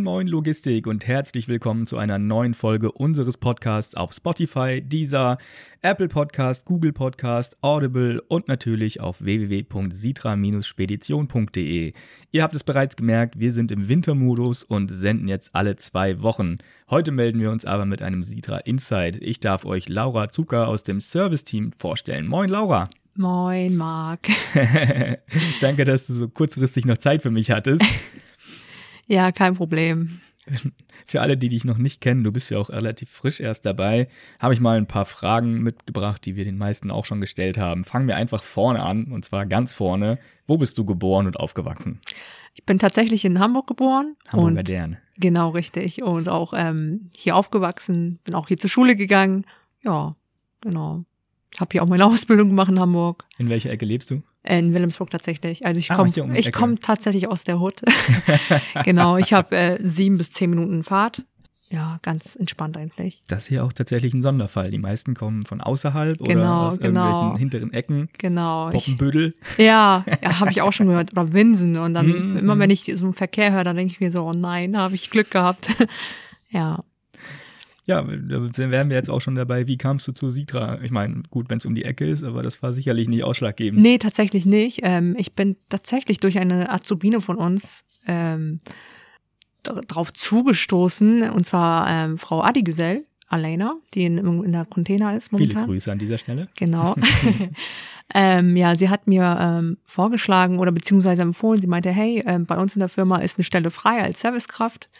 Moin Moin Logistik und herzlich willkommen zu einer neuen Folge unseres Podcasts auf Spotify, Deezer, Apple Podcast, Google Podcast, Audible und natürlich auf www.sitra-spedition.de. Ihr habt es bereits gemerkt, wir sind im Wintermodus und senden jetzt alle zwei Wochen. Heute melden wir uns aber mit einem Sitra Insight. Ich darf euch Laura Zucker aus dem Service-Team vorstellen. Moin Laura. Moin Marc. Danke, dass du so kurzfristig noch Zeit für mich hattest. Ja, kein Problem. Für alle, die dich noch nicht kennen, du bist ja auch relativ frisch erst dabei, habe ich mal ein paar Fragen mitgebracht, die wir den meisten auch schon gestellt haben. Fangen wir einfach vorne an, und zwar ganz vorne. Wo bist du geboren und aufgewachsen? Ich bin tatsächlich in Hamburg geboren. Hamburger Dern. Genau, richtig. Und auch ähm, hier aufgewachsen, bin auch hier zur Schule gegangen. Ja, genau. Habe hier auch meine Ausbildung gemacht in Hamburg. In welcher Ecke lebst du? In Wilhelmsburg tatsächlich. Also ich Ah, komme die ich komme tatsächlich aus der Hut. genau, ich habe äh, sieben bis zehn Minuten Fahrt. Ja, ganz entspannt eigentlich. Das ist hier auch tatsächlich ein Sonderfall. Die meisten kommen von außerhalb oder Genau, aus genau. irgendwelchen hinteren Ecken. Genau. Ich, Poppenbüttel. ja, ja habe ich auch schon gehört. Oder Winsen. Und dann Mhm, immer mhm. wenn ich so einen Verkehr höre, dann denke ich mir so, oh nein, habe ich Glück gehabt. ja. Ja, da wären wir jetzt auch schon dabei. Wie kamst du zu Sitra? Ich meine, gut, wenn es um die Ecke ist, aber das war sicherlich nicht ausschlaggebend. Nee, tatsächlich nicht. Ähm, ich bin tatsächlich durch eine Azubine von uns ähm, dr- drauf zugestoßen, und zwar ähm, Frau Adigüsel, Alena, die in, in der Container ist Viele momentan. Grüße an dieser Stelle. Genau. ähm, ja, sie hat mir ähm, vorgeschlagen oder beziehungsweise empfohlen, sie meinte, hey, ähm, bei uns in der Firma ist eine Stelle frei als Servicekraft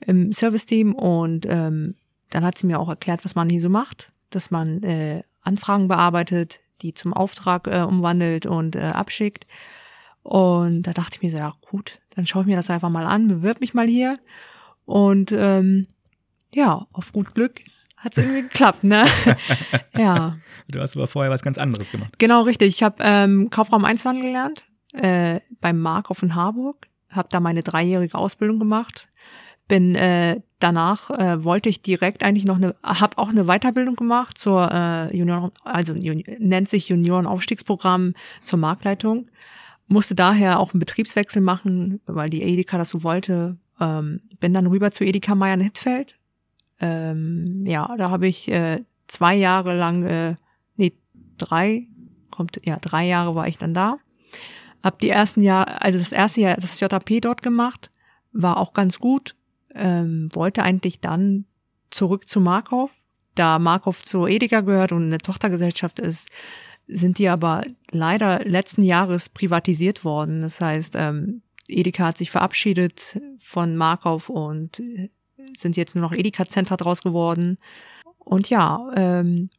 im Serviceteam und ähm, dann hat sie mir auch erklärt, was man hier so macht, dass man äh, Anfragen bearbeitet, die zum Auftrag äh, umwandelt und äh, abschickt. Und da dachte ich mir so, ja gut, dann schaue ich mir das einfach mal an, bewirb mich mal hier. Und ähm, ja, auf gut Glück hat es irgendwie geklappt, ne? ja. Du hast aber vorher was ganz anderes gemacht. Genau, richtig. Ich habe ähm, Kaufraum Einzelhandel gelernt äh, beim Markhof in Harburg. Habe da meine dreijährige Ausbildung gemacht. Bin äh, danach äh, wollte ich direkt eigentlich noch eine, habe auch eine Weiterbildung gemacht zur äh, Junioren, also nennt sich Juniorenaufstiegsprogramm zur Marktleitung. Musste daher auch einen Betriebswechsel machen, weil die Edeka das so wollte. Ähm, bin dann rüber zu Edeka Meier in Hittfeld. Ähm, ja, da habe ich äh, zwei Jahre lang äh, nee, drei, kommt, ja, drei Jahre war ich dann da. Hab die ersten Jahr, also das erste Jahr das JP dort gemacht, war auch ganz gut. Ähm, wollte eigentlich dann zurück zu Markov. Da Markov zur Edeka gehört und eine Tochtergesellschaft ist, sind die aber leider letzten Jahres privatisiert worden. Das heißt, ähm, Edeka hat sich verabschiedet von Markov und äh, sind jetzt nur noch Edeka-Center draus geworden. Und ja, ähm,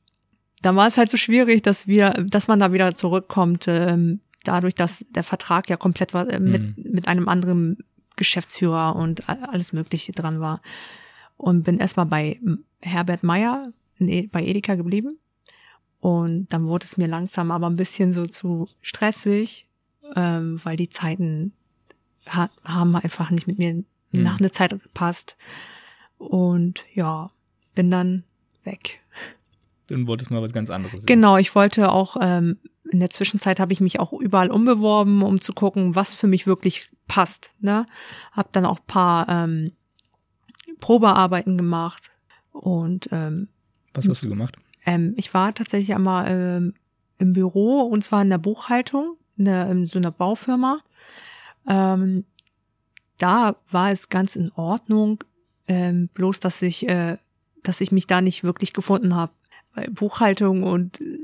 dann war es halt so schwierig, dass wir, dass man da wieder zurückkommt, ähm, dadurch, dass der Vertrag ja komplett war, äh, mit, mit einem anderen Geschäftsführer und alles Mögliche dran war. Und bin erstmal bei Herbert Meyer e bei Edeka geblieben. Und dann wurde es mir langsam aber ein bisschen so zu stressig, ähm, weil die Zeiten ha haben einfach nicht mit mir nach einer Zeit gepasst. Und ja, bin dann weg. Dann wolltest du mal was ganz anderes. sehen. Genau, ich wollte auch, ähm, in der Zwischenzeit habe ich mich auch überall umbeworben, um zu gucken, was für mich wirklich passt. Ne? Hab dann auch paar ähm, Probearbeiten gemacht und ähm, Was hast du gemacht? ähm, ich war tatsächlich einmal ähm, im Büro und zwar in der Buchhaltung, in, der, in so einer Baufirma. Ähm, da war es ganz in Ordnung, ähm, bloß dass ich, äh, dass ich mich da nicht wirklich gefunden habe. Buchhaltung und äh,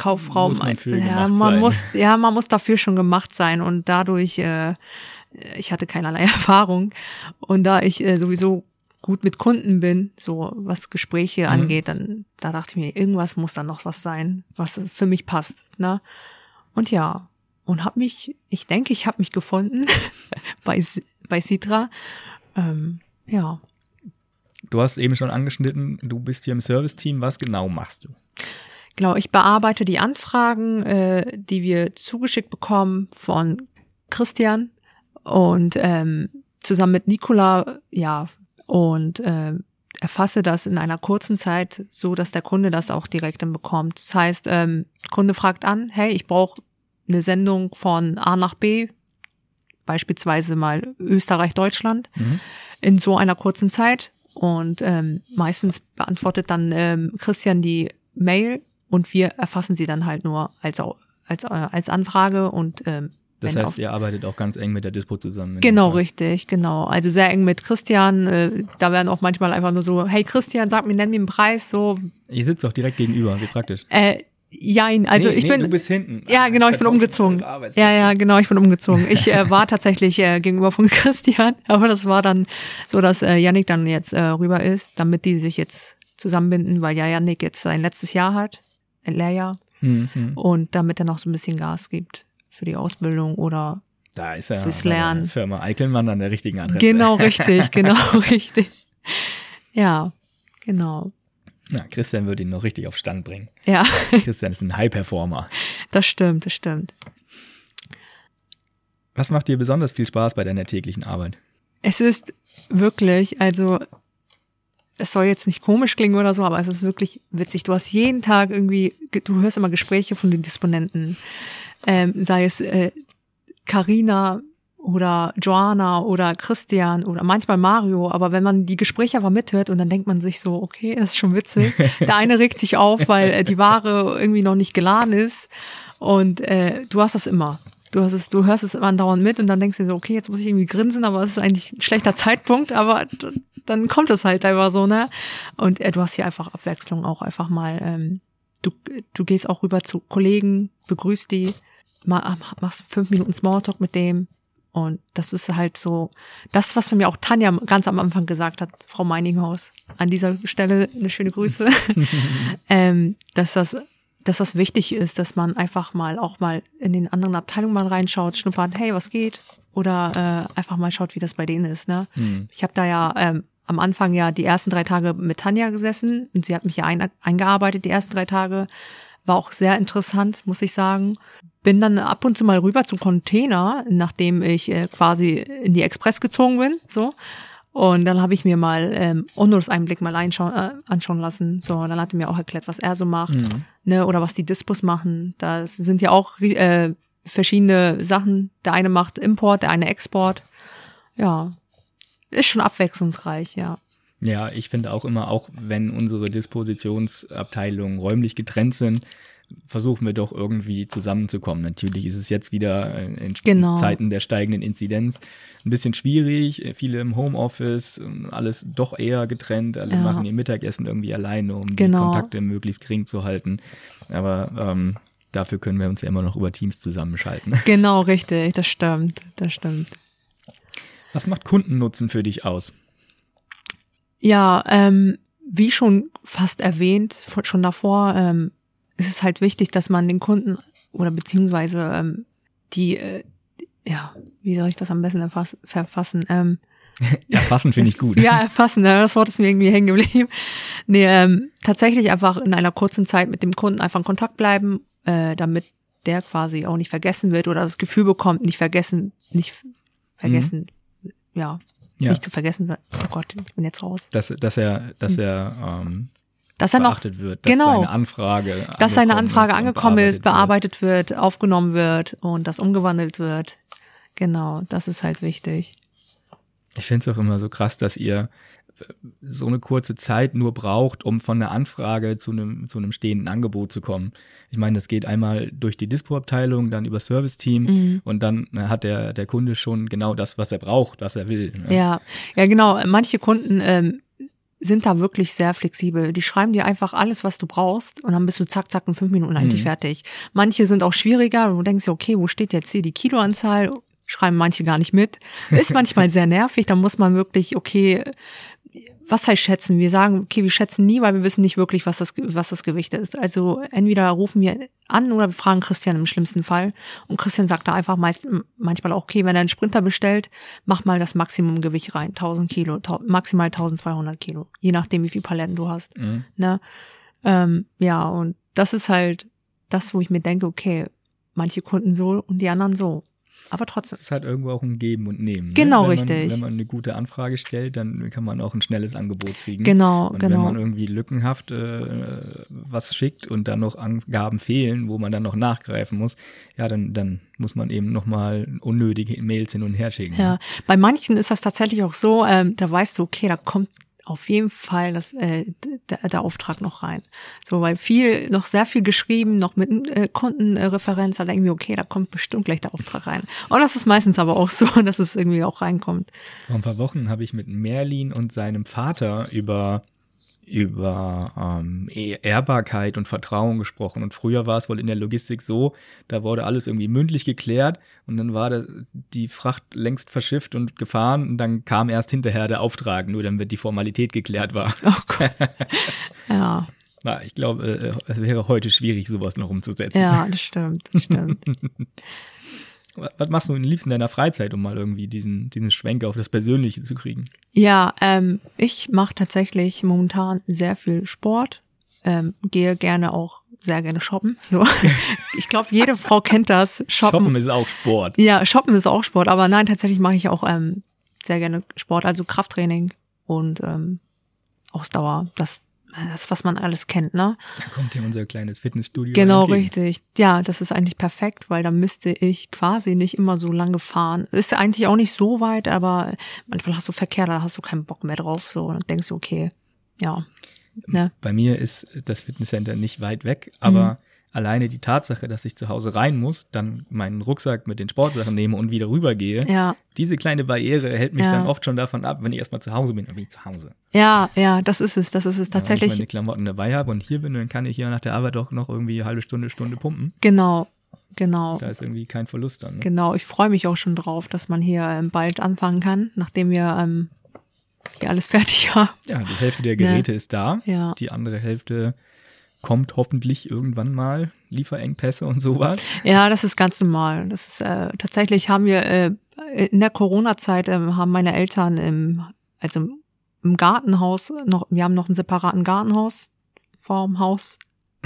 Kaufraum, Muss man für ja, man sein. muss, ja, man muss dafür schon gemacht sein und dadurch, äh, ich hatte keinerlei Erfahrung und da ich äh, sowieso gut mit Kunden bin, so was Gespräche Mhm. angeht, dann da dachte ich mir, irgendwas muss da noch was sein, was für mich passt, ne? Und ja, und hab mich, ich denke, ich habe mich gefunden bei bei Citra. Ähm, ja, Du hast eben schon angeschnitten, du bist hier im Serviceteam. Was genau machst du? Genau, ich bearbeite die Anfragen, äh, die wir zugeschickt bekommen von Christian und ähm, zusammen mit Nicola, ja, und äh, erfasse das in einer kurzen Zeit, so dass der Kunde das auch direkt dann bekommt. Das heißt, ähm, Kunde fragt an, hey, ich brauche eine Sendung von A nach B, beispielsweise mal Österreich, Deutschland in so einer kurzen Zeit. Und ähm, meistens beantwortet dann ähm, Christian die Mail und wir erfassen sie dann halt nur als, als, äh, als Anfrage und ähm, Das heißt, ihr arbeitet auch ganz eng mit der Dispo zusammen. Genau, richtig, genau. Also sehr eng mit Christian. Äh, da werden auch manchmal einfach nur so, hey Christian, sag mir, nenn mir einen Preis, so. Ihr sitzt auch direkt gegenüber, wie praktisch. Äh, jein, also Nee, ich nee, bin. Du bist hinten. ja, genau, ich bin umgezogen. Ja, ja, genau, ich bin umgezogen. Ich äh, war tatsächlich äh, gegenüber von Christian, aber das war dann so, dass äh, Yannick dann jetzt äh, rüber ist, damit die sich jetzt zusammenbinden, weil ja Yannick jetzt sein letztes Jahr hat, Lehrjahr, Hm, hm. und damit er noch so ein bisschen Gas gibt für die Ausbildung oder Da ist er Fürs Lernen. Firma Eichelmann an der richtigen Adresse. genau richtig, genau richtig. Ja, genau. Na, Christian wird ihn noch richtig auf Stand bringen. Ja, Christian ist ein High-Performer. das stimmt, das stimmt. Was macht dir besonders viel Spaß bei deiner täglichen Arbeit? Es ist wirklich, also es soll jetzt nicht komisch klingen oder so, aber es ist wirklich witzig. Du hast jeden Tag irgendwie, du hörst immer Gespräche von den Disponenten, ähm, sei es äh, Carina oder Joanna oder Christian oder manchmal Mario, aber wenn man die Gespräche aber mithört und dann denkt man sich so, okay, das ist schon witzig. Der eine regt sich auf, weil äh, die Ware irgendwie noch nicht geladen ist und äh, du hast das immer. Du hast es, du hörst es immer andauernd mit und dann denkst du dir so, okay, jetzt muss ich irgendwie grinsen, aber es ist eigentlich ein schlechter Zeitpunkt, aber dann kommt es halt einfach so, ne? Und äh, du hast hier einfach Abwechslung auch einfach mal. Ähm, du, du gehst auch rüber zu Kollegen, begrüßt die, ma- machst fünf Minuten Smalltalk mit dem. Und das ist halt so, das, was mir auch Tanja ganz am Anfang gesagt hat, Frau Meininghaus. An dieser Stelle eine schöne Grüße. ähm, dass das, dass das wichtig ist, dass man einfach mal auch mal in den anderen Abteilungen mal reinschaut, schnuppert, hey, was geht? Oder äh, einfach mal schaut, wie das bei denen ist. Ne? Ich habe da ja ähm, am Anfang ja die ersten drei Tage mit Tanja gesessen und sie hat mich ja ein, eingearbeitet, die ersten drei Tage. War auch sehr interessant, muss ich sagen. Bin dann ab und zu mal rüber zum Container, nachdem ich äh, quasi in die Express gezogen bin, so. Und dann habe ich mir mal ähm, Onurs Einblick mal einschauen, äh, anschauen lassen. So, dann hat er mir auch erklärt, was er so macht, ne, oder was die Dispos machen. Das sind ja auch äh, verschiedene Sachen. Der eine macht Import, der eine Export. Ja, ist schon abwechslungsreich, ja. Ja, ich finde auch immer, auch wenn unsere Dispositionsabteilungen räumlich getrennt sind, versuchen wir doch irgendwie zusammenzukommen. Natürlich ist es jetzt wieder äh, in Genau. Zeiten der steigenden Inzidenz ein bisschen schwierig. Viele im Homeoffice, alles doch eher getrennt. Alle Ja. machen ihr Mittagessen irgendwie alleine, um die Genau. Kontakte möglichst gering zu halten. Aber ähm, dafür können wir uns ja immer noch über Teams zusammenschalten. Genau, richtig, das stimmt, das stimmt. Was macht Kundennutzen für dich aus? Ja, ähm, wie schon fast erwähnt, schon davor, ähm, ist es halt wichtig, dass man den Kunden oder beziehungsweise ähm, die, äh, ja, wie soll ich das am besten erfass verfassen? Ähm, Erfassen finde ich gut. ja, erfassen, ja, das Wort ist mir irgendwie hängen geblieben. Nee, ähm, tatsächlich einfach in einer kurzen Zeit mit dem Kunden einfach in Kontakt bleiben, äh, damit der quasi auch nicht vergessen wird oder das Gefühl bekommt, nicht vergessen, nicht vergessen, ja, Ja. nicht zu vergessen. Oh Gott, ich bin jetzt raus. Dass, dass er, dass er ähm, Dass er noch beachtet wird, dass genau. seine Anfrage dass seine angekommen Anfrage ist angekommen ist, bearbeitet bearbeitet wird, aufgenommen wird und das umgewandelt wird. Genau, das ist halt wichtig. Ich finde es auch immer so krass, dass ihr so eine kurze Zeit nur braucht, um von einer Anfrage zu einem, zu einem stehenden Angebot zu kommen. Ich meine, das geht einmal durch die Dispo-Abteilung, dann über Service-Team Mhm. und dann hat der, der Kunde schon genau das, was er braucht, was er will. ne? Ja, ja genau. Manche Kunden ähm, sind da wirklich sehr flexibel. Die schreiben dir einfach alles, was du brauchst und dann bist du zack, zack in fünf Minuten eigentlich Mhm. fertig. Manche sind auch schwieriger. Du denkst dir, okay, wo steht jetzt hier die Kiloanzahl? Schreiben manche gar nicht mit. Ist manchmal sehr nervig. Da muss man wirklich, okay, was heißt schätzen? Wir sagen, okay, wir schätzen nie, weil wir wissen nicht wirklich, was das, was das Gewicht ist. Also entweder rufen wir an oder wir fragen Christian im schlimmsten Fall. Und Christian sagt da einfach meist, manchmal auch, okay, wenn er einen Sprinter bestellt, mach mal das Maximumgewicht rein. 1000 Kilo, maximal 1200 Kilo. Je nachdem, wie viel Paletten du hast. Mhm. Ne? Ähm, ja, und das ist halt das, wo ich mir denke, okay, manche Kunden so und die anderen so. Aber trotzdem. Es ist halt irgendwo auch ein Geben und Nehmen. Genau, ne? wenn richtig. Man, wenn man eine gute Anfrage stellt, dann kann man auch ein schnelles Angebot kriegen. Genau, und genau. wenn man irgendwie lückenhaft äh, was schickt und dann noch Angaben fehlen, wo man dann noch nachgreifen muss, ja, dann, dann muss man eben nochmal unnötige Mails hin und her schicken. Ja, bei manchen ist das tatsächlich auch so, ähm, da weißt du, okay, da kommt auf jeden Fall das, äh, der, der Auftrag noch rein. So, weil viel, noch sehr viel geschrieben, noch mit äh, Kundenreferenz, da denken wir, okay, da kommt bestimmt gleich der Auftrag rein. Und das ist meistens aber auch so, dass es irgendwie auch reinkommt. Vor ein paar Wochen habe ich mit Merlin und seinem Vater über über ähm, Ehrbarkeit und Vertrauen gesprochen. Und früher war es wohl in der Logistik so, da wurde alles irgendwie mündlich geklärt und dann war das, die Fracht längst verschifft und gefahren und dann kam erst hinterher der Auftrag, nur damit die Formalität geklärt war. Oh Gott. ja. Na, ich glaube, äh, es wäre heute schwierig, sowas noch umzusetzen. Ja, das stimmt, das stimmt. Was machst du in liebsten deiner Freizeit, um mal irgendwie diesen, diesen Schwenk auf das Persönliche zu kriegen? Ja, ähm, ich mache tatsächlich momentan sehr viel Sport, ähm, gehe gerne auch sehr gerne shoppen. So, ich glaube, jede Frau kennt das. Shoppen. Shoppen ist auch Sport. Ja, shoppen ist auch Sport, aber nein, tatsächlich mache ich auch ähm, sehr gerne Sport, also Krafttraining und ähm, Ausdauer. Das das, was man alles kennt, ne? Da kommt hier unser kleines Fitnessstudio. Genau, entgegen. richtig. Ja, das ist eigentlich perfekt, weil da müsste ich quasi nicht immer so lange fahren. Ist eigentlich auch nicht so weit, aber manchmal hast du Verkehr, da hast du keinen Bock mehr drauf. So, und dann denkst du, okay, ja. Ne? Bei mir ist das Fitnesscenter nicht weit weg, aber Mhm. Alleine die Tatsache, dass ich zu Hause rein muss, dann meinen Rucksack mit den Sportsachen nehme und wieder rübergehe, Ja, diese kleine Barriere hält mich Ja. dann oft schon davon ab, wenn ich erstmal zu Hause bin, dann bin ich zu Hause. ja, ja, das ist es, das ist es Ja, Wenn ich tatsächlich. meine Klamotten dabei habe und hier bin, dann kann ich hier nach der Arbeit auch noch irgendwie eine halbe Stunde, Stunde pumpen. Genau, genau. Da ist irgendwie kein Verlust dann. Ne? Genau, ich freue mich auch schon drauf, dass man hier ähm, bald anfangen kann, nachdem wir ähm, hier alles fertig haben. Ja, die Hälfte der Geräte ist da. Ja. Die andere Hälfte kommt hoffentlich irgendwann mal. Lieferengpässe und sowas. Ja, das ist ganz normal. Das ist äh, tatsächlich haben wir äh, in der Corona-Zeit äh, haben meine Eltern im also im Gartenhaus noch wir haben noch einen separaten Gartenhaus vorm Haus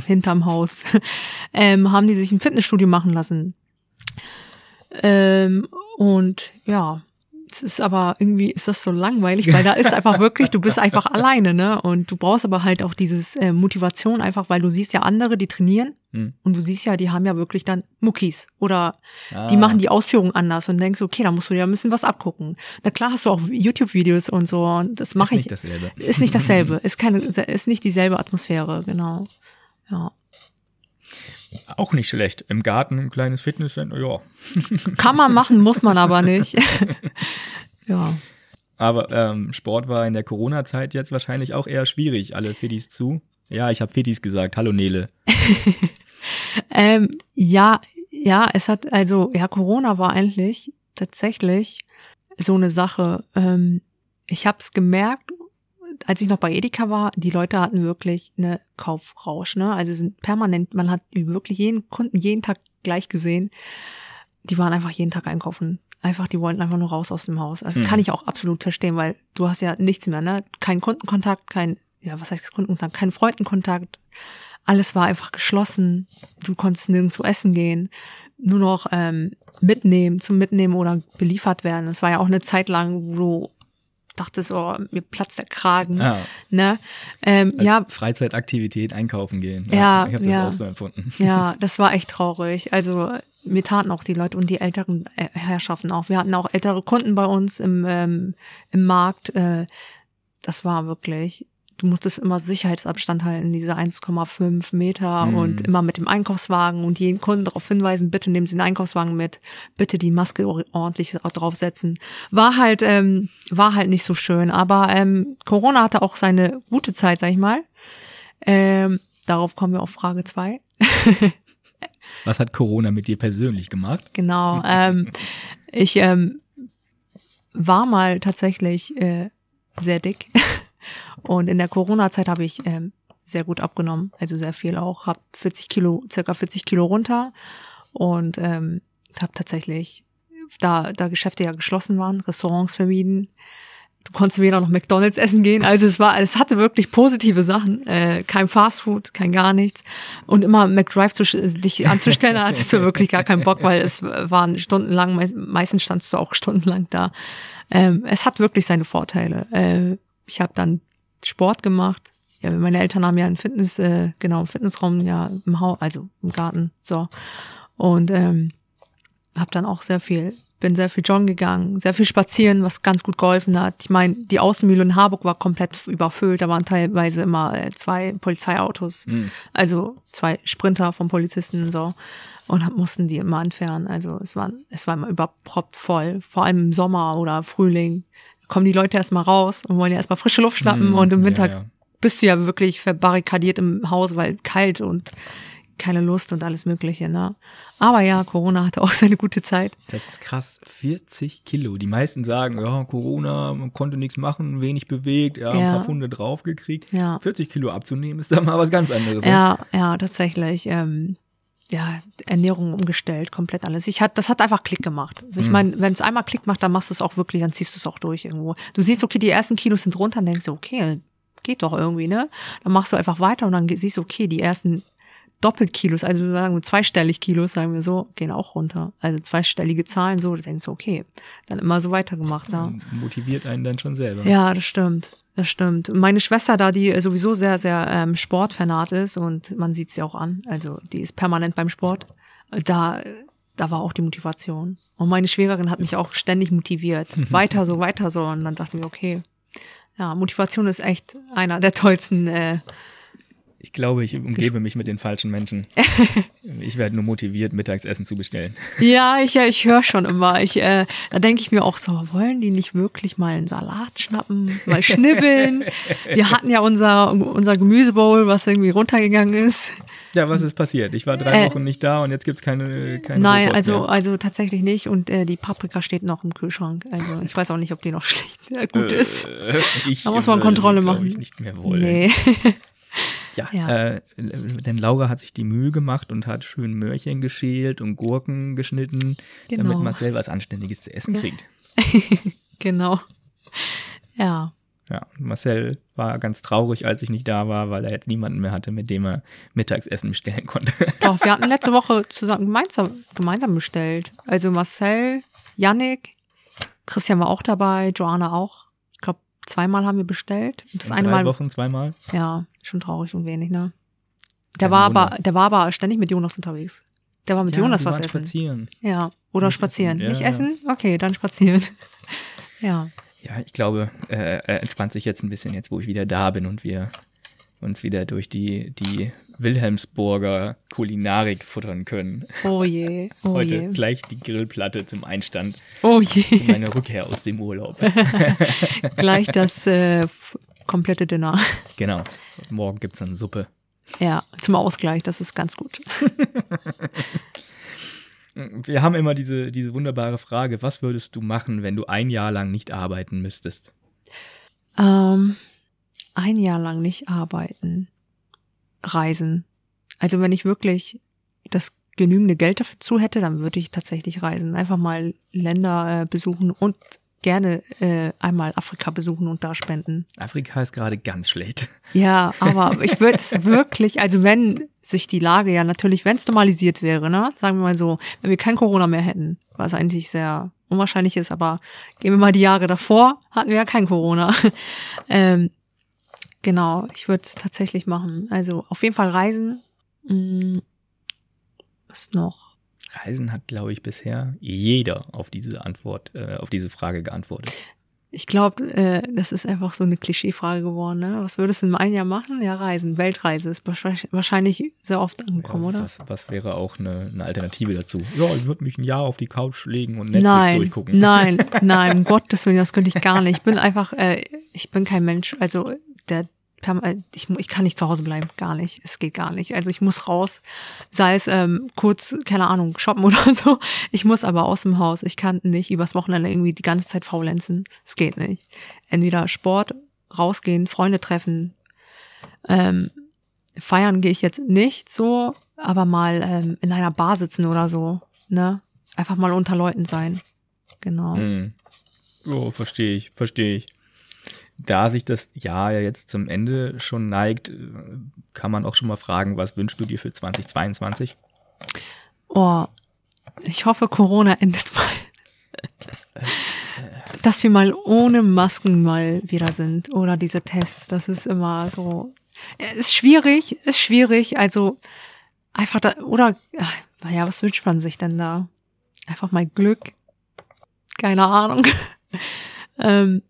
hinterm Haus ähm, haben die sich ein Fitnessstudio machen lassen ähm, und ja es ist aber irgendwie ist das so langweilig, weil da ist einfach wirklich, du bist einfach alleine, ne? Und du brauchst aber halt auch dieses äh, Motivation einfach, weil du siehst ja andere, die trainieren Hm. und du siehst ja, die haben ja wirklich dann Muckis oder Ah. die machen die Ausführung anders und denkst, okay, da musst du ja ein bisschen was abgucken. Na klar hast du auch YouTube-Videos und so und das mache ich. Ist nicht dasselbe. Ist nicht dasselbe, ist keine, ist nicht dieselbe Atmosphäre, genau. Ja. Auch nicht schlecht. Im Garten ein kleines Fitnesscenter, ja. Kann man machen, muss man aber nicht. ja. Aber ähm, Sport war in der Corona-Zeit jetzt wahrscheinlich auch eher schwierig. Alle Fittis zu. Ja, ich habe Fittis gesagt. Hallo Nele. Ähm, ja, ja, es hat, also, ja, Corona war eigentlich tatsächlich so eine Sache. Ähm, ich habe es gemerkt, als ich noch bei Edeka war, die Leute hatten wirklich eine Kaufrausch, ne? Also sind permanent, man hat wirklich jeden Kunden jeden Tag gleich gesehen. Die waren einfach jeden Tag einkaufen. Einfach, die wollten einfach nur raus aus dem Haus. Also das Mhm. kann ich auch absolut verstehen, weil du hast ja nichts mehr, ne? Kein Kundenkontakt, kein, ja, was heißt Kundenkontakt, kein Freundenkontakt. Alles war einfach geschlossen. Du konntest nirgendwo essen gehen. Nur noch ähm, mitnehmen, zum Mitnehmen oder beliefert werden. Es war ja auch eine Zeit lang, wo du dachtest, oh, mir platzt der Kragen. Ah, Ne? Ähm, als ja, Freizeitaktivität einkaufen gehen. Ja, ich habe das ja. auch so empfunden. ja, das war echt traurig. Also mir taten auch die Leute und die älteren äh, Herrschaften auch. Wir hatten auch ältere Kunden bei uns im, ähm, im Markt. Äh, das war wirklich, du musstest immer Sicherheitsabstand halten, diese 1,5 Meter Mhm. und immer mit dem Einkaufswagen und jeden Kunden darauf hinweisen, bitte nehmen Sie den Einkaufswagen mit, bitte die Maske or- ordentlich draufsetzen. War halt, ähm, war halt nicht so schön. Aber ähm, Corona hatte auch seine gute Zeit, sag ich mal. Ähm, darauf kommen wir auf Frage zwei. Was hat Corona mit dir persönlich gemacht? Genau. Ähm, ich ähm, war mal tatsächlich äh, sehr dick und in der Corona-Zeit habe ich ähm, sehr gut abgenommen, also sehr viel auch, habe 40 Kilo, circa 40 Kilo runter und ähm, habe tatsächlich, da, da Geschäfte ja geschlossen waren, Restaurants vermieden, Du konntest weder noch McDonalds essen gehen. Also es war, es hatte wirklich positive Sachen. Äh, kein Fastfood, kein gar nichts. Und immer McDrive zu, dich anzustellen, da hattest du wirklich gar keinen Bock, weil es waren stundenlang, meistens standst du auch stundenlang da. Ähm, es hat wirklich seine Vorteile. Äh, ich habe dann Sport gemacht. Ja, meine Eltern haben ja einen Fitness, äh, genau, einen Fitnessraum ja im Haus, also im Garten, so. Und ähm, habe dann auch sehr viel bin sehr viel joggen gegangen, sehr viel spazieren, was ganz gut geholfen hat. Ich meine, die Außenmühle in Harburg war komplett überfüllt. Da waren teilweise immer äh, zwei Polizeiautos, mhm. also zwei Sprinter vom Polizisten und so. Und mussten die immer entfernen. Also es war, es war immer überproppt voll. Vor allem im Sommer oder Frühling kommen die Leute erstmal raus und wollen ja erstmal frische Luft schnappen. Mhm, und im Winter ja, ja. bist du ja wirklich verbarrikadiert im Haus, weil kalt und keine Lust und alles Mögliche, ne? Aber ja, Corona hatte auch seine gute Zeit. Das ist krass. 40 Kilo. Die meisten sagen, ja, Corona, man konnte nichts machen, wenig bewegt, ja, ja. ein paar Funde draufgekriegt. Ja. 40 Kilo abzunehmen ist da mal was ganz anderes. Ne? Ja, ja, tatsächlich. Ähm, ja, Ernährung umgestellt, komplett alles. Ich hat, das hat einfach Klick gemacht. Ich mhm. meine, wenn es einmal Klick macht, dann machst du es auch wirklich, dann ziehst du es auch durch irgendwo. Du siehst, okay, die ersten Kilos sind runter, dann denkst du, okay, geht doch irgendwie, ne? Dann machst du einfach weiter und dann siehst du, okay, die ersten doppelt Kilos, also sagen wir zweistellig Kilos, sagen wir so, gehen auch runter. Also zweistellige Zahlen so, du denkst, okay, dann immer so weitergemacht. Ja. Motiviert einen dann schon selber. Ja, das stimmt. Das stimmt. meine Schwester da, die sowieso sehr, sehr ähm, sportfanat ist und man sieht sie auch an, also die ist permanent beim Sport, da, da war auch die Motivation. Und meine Schwägerin hat mich auch ständig motiviert. Weiter so, weiter so. Und dann dachten wir, okay, ja, Motivation ist echt einer der tollsten äh, ich glaube, ich umgebe mich mit den falschen Menschen. ich werde nur motiviert, Mittagsessen zu bestellen. Ja, ich, ich höre schon immer. Ich, äh, da denke ich mir auch so, wollen die nicht wirklich mal einen Salat schnappen, mal schnibbeln? Wir hatten ja unser, unser Gemüsebowl, was irgendwie runtergegangen ist. Ja, was ist passiert? Ich war drei äh, Wochen nicht da und jetzt gibt's keine, keine Nein, also, mehr. also tatsächlich nicht. Und äh, die Paprika steht noch im Kühlschrank. Also ich weiß auch nicht, ob die noch schlecht äh, gut ist. Äh, da muss man Kontrolle machen. Ich nicht mehr wollen. Nee. Ja, ja. Äh, denn Laura hat sich die Mühe gemacht und hat schön Möhrchen geschält und Gurken geschnitten, genau. damit Marcel was Anständiges zu essen kriegt. genau. Ja. Ja, Marcel war ganz traurig, als ich nicht da war, weil er jetzt niemanden mehr hatte, mit dem er Mittagsessen bestellen konnte. Doch, wir hatten letzte Woche zusammen gemeinsam, gemeinsam bestellt. Also Marcel, Yannick, Christian war auch dabei, Joanna auch zweimal haben wir bestellt. Das In eine drei Mal. Wochen zweimal? Ja, schon traurig und wenig, ne? Der war aber, der war aber ständig mit Jonas unterwegs. Der war mit ja, Jonas was essen. spazieren. Ja, oder Nicht spazieren. Essen. Nicht ja. essen? Okay, dann spazieren. ja. Ja, ich glaube, äh, er entspannt sich jetzt ein bisschen, jetzt wo ich wieder da bin und wir uns wieder durch die, die Wilhelmsburger Kulinarik futtern können. Oh je, oh Heute je. gleich die Grillplatte zum Einstand. Oh je. Für meine Rückkehr aus dem Urlaub. gleich das äh, komplette Dinner. Genau. Morgen gibt's dann Suppe. Ja, zum Ausgleich, das ist ganz gut. Wir haben immer diese, diese wunderbare Frage, was würdest du machen, wenn du ein Jahr lang nicht arbeiten müsstest? Ähm, ein Jahr lang nicht arbeiten, reisen. Also wenn ich wirklich das genügende Geld dazu hätte, dann würde ich tatsächlich reisen. Einfach mal Länder äh, besuchen und gerne äh, einmal Afrika besuchen und da spenden. Afrika ist gerade ganz schlecht. Ja, aber ich würde es wirklich, also wenn sich die Lage ja natürlich, wenn es normalisiert wäre, ne, sagen wir mal so, wenn wir kein Corona mehr hätten, was eigentlich sehr unwahrscheinlich ist, aber gehen wir mal die Jahre davor, hatten wir ja kein Corona. ähm, Genau, ich würde es tatsächlich machen. Also auf jeden Fall reisen. Hm, was noch? Reisen hat, glaube ich, bisher jeder auf diese Antwort, äh, auf diese Frage geantwortet. Ich glaube, äh, das ist einfach so eine Klischeefrage geworden. Ne? Was würdest du in einem Jahr machen? Ja, Reisen. Weltreise ist wahrscheinlich sehr oft angekommen, ja, oder? Was, was, wäre auch eine, eine Alternative dazu? Ja, ich würde mich ein Jahr auf die Couch legen und Netflix nein, durchgucken. Nein, nein, um Gottes Willen, das könnte ich gar nicht. Ich bin einfach, äh, ich bin kein Mensch. Also der ich, ich kann nicht zu Hause bleiben, gar nicht. Es geht gar nicht. Also ich muss raus, sei es ähm, kurz, keine Ahnung, shoppen oder so. Ich muss aber aus dem Haus. Ich kann nicht übers Wochenende irgendwie die ganze Zeit faulenzen. Es geht nicht. Entweder Sport, rausgehen, Freunde treffen. Ähm, feiern gehe ich jetzt nicht so, aber mal ähm, in einer Bar sitzen oder so. Ne? Einfach mal unter Leuten sein. Genau. Hm. Oh, verstehe ich, verstehe ich. Da sich das Jahr ja jetzt zum Ende schon neigt, kann man auch schon mal fragen, was wünschst du dir für 2022? Oh, ich hoffe, Corona endet mal. Dass wir mal ohne Masken mal wieder sind oder diese Tests, das ist immer so. Ist schwierig, ist schwierig. Also einfach da, oder, naja, was wünscht man sich denn da? Einfach mal Glück. Keine Ahnung. ähm,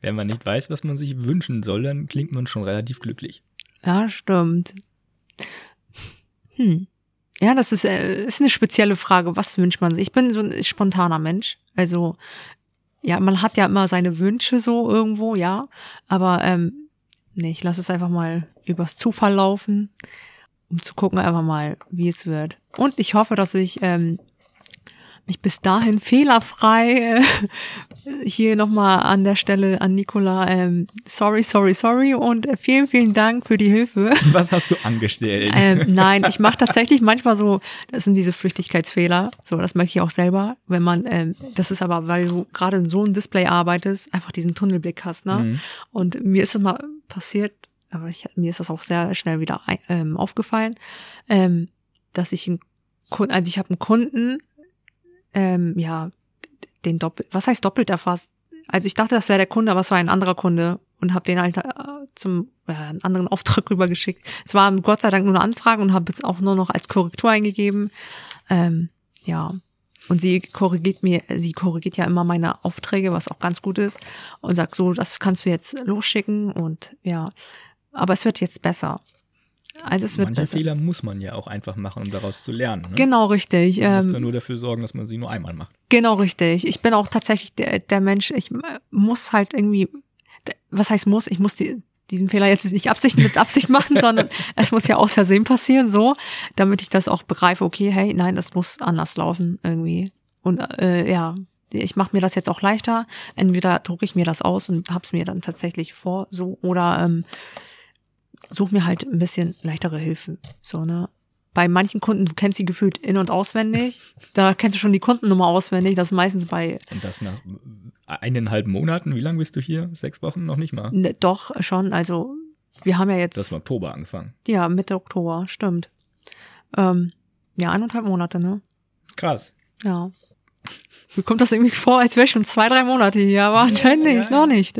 Wenn man nicht weiß, was man sich wünschen soll, dann klingt man schon relativ glücklich. Ja, stimmt. Hm. Ja, das ist, äh, ist eine spezielle Frage. Was wünscht man sich? Ich bin so ein spontaner Mensch. Also, ja, man hat ja immer seine Wünsche so irgendwo, ja. Aber ähm, nee, ich lasse es einfach mal übers Zufall laufen, um zu gucken einfach mal, wie es wird. Und ich hoffe, dass ich ähm, mich bis dahin fehlerfrei äh, hier nochmal an der Stelle an Nicola ähm, sorry, sorry, sorry und äh, vielen, vielen Dank für die Hilfe. Was hast du angestellt? Ähm, nein, ich mache tatsächlich manchmal so, das sind diese Flüchtigkeitsfehler, so das merke ich auch selber, wenn man, ähm, das ist aber, weil du gerade in so einem Display arbeitest, einfach diesen Tunnelblick hast, ne? Mhm. Und mir ist es mal passiert, aber ich, mir ist das auch sehr schnell wieder ähm, aufgefallen, ähm, dass ich einen Kunden, also ich habe einen Kunden, ähm, ja, den doppelt, was heißt doppelt erfasst? Also ich dachte, das wäre der Kunde, aber es war ein anderer Kunde und habe den halt äh, zum äh, einen anderen Auftrag rübergeschickt. Es war Gott sei Dank nur eine Anfrage und habe jetzt auch nur noch als Korrektur eingegeben. Ähm, ja. Und sie korrigiert mir, sie korrigiert ja immer meine Aufträge, was auch ganz gut ist, und sagt so, das kannst du jetzt losschicken und ja. Aber es wird jetzt besser. Also es wird Manche besser. Fehler muss man ja auch einfach machen, um daraus zu lernen. Ne? Genau, richtig. Man muss Ähm, dann nur dafür sorgen, dass man sie nur einmal macht. Genau, richtig. Ich bin auch tatsächlich der, der Mensch, ich äh, muss halt irgendwie, was heißt muss? Ich muss die, diesen Fehler jetzt nicht Absicht mit Absicht machen, sondern es muss ja aus Versehen passieren, so, damit ich das auch begreife, okay, hey, nein, das muss anders laufen irgendwie. Und äh, ja, ich mache mir das jetzt auch leichter. Entweder drucke ich mir das aus und hab's mir dann tatsächlich vor, so, oder ähm, suche mir halt ein bisschen leichtere Hilfe. So, ne? Bei manchen Kunden, du kennst sie gefühlt in- und auswendig. Da kennst du schon die Kundennummer auswendig. Das ist meistens bei, Und das nach eineinhalb Monaten. Wie lange bist du hier? Sechs Wochen? Noch nicht mal. ne, doch schon, also wir haben ja jetzt, Das war Oktober angefangen. ja, Mitte Oktober, stimmt. Ähm, ja, eineinhalb Monate, ne? Krass. Ja. Mir kommt das irgendwie vor, als wäre ich schon zwei, drei Monate hier, aber anscheinend ja, nicht, ja. noch nicht.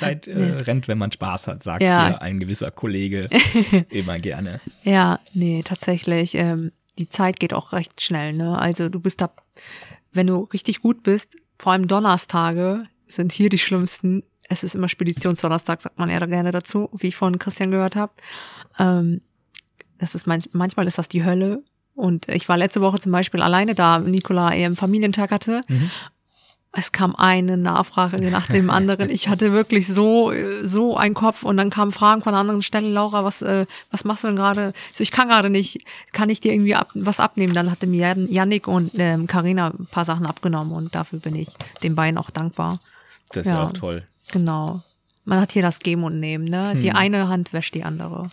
Zeit äh, rennt, wenn man Spaß hat, sagt Ja. hier ein gewisser Kollege immer gerne. Ja, nee, tatsächlich. Ähm, die Zeit geht auch recht schnell, ne? Also du bist da, wenn du richtig gut bist, vor allem Donnerstage sind hier die schlimmsten. Es ist immer Speditionsdonnerstag, sagt man eher da gerne dazu, wie ich von Christian gehört habe. Ähm, das ist manch, manchmal ist das die Hölle. Und ich war letzte Woche zum Beispiel alleine da, Nikola ihren Familientag hatte. Es kam eine Nachfrage nach dem anderen. Ich hatte wirklich so so einen Kopf und dann kamen Fragen von anderen Stelle. Laura, was äh, was machst du denn gerade? So, ich kann gerade nicht. Kann ich dir irgendwie ab, was abnehmen? Dann hatte mir Yannick und ähm, Karina ein paar Sachen abgenommen und dafür bin ich den beiden auch dankbar. Das Ja. ist auch toll. Genau. Man hat hier das Geben und Nehmen. Ne? Die eine Hand wäscht die andere.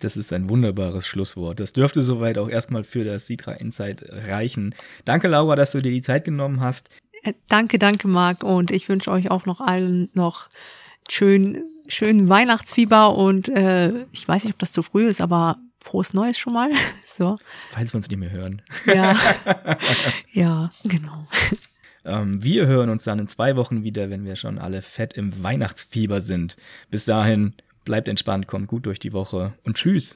Das ist ein wunderbares Schlusswort. Das dürfte soweit auch erstmal für das Citra Insight reichen. Danke, Laura, dass du dir die Zeit genommen hast. Äh, Danke, danke, Marc. Und ich wünsche euch auch noch allen noch schön, schön Weihnachtsfieber und äh, ich weiß nicht, ob das zu früh ist, aber frohes Neues schon mal. So. Falls wir uns nicht mehr hören. Ja. ja, genau. Ähm, wir hören uns dann in zwei Wochen wieder, wenn wir schon alle fett im Weihnachtsfieber sind. Bis dahin, bleibt entspannt, kommt gut durch die Woche und tschüss.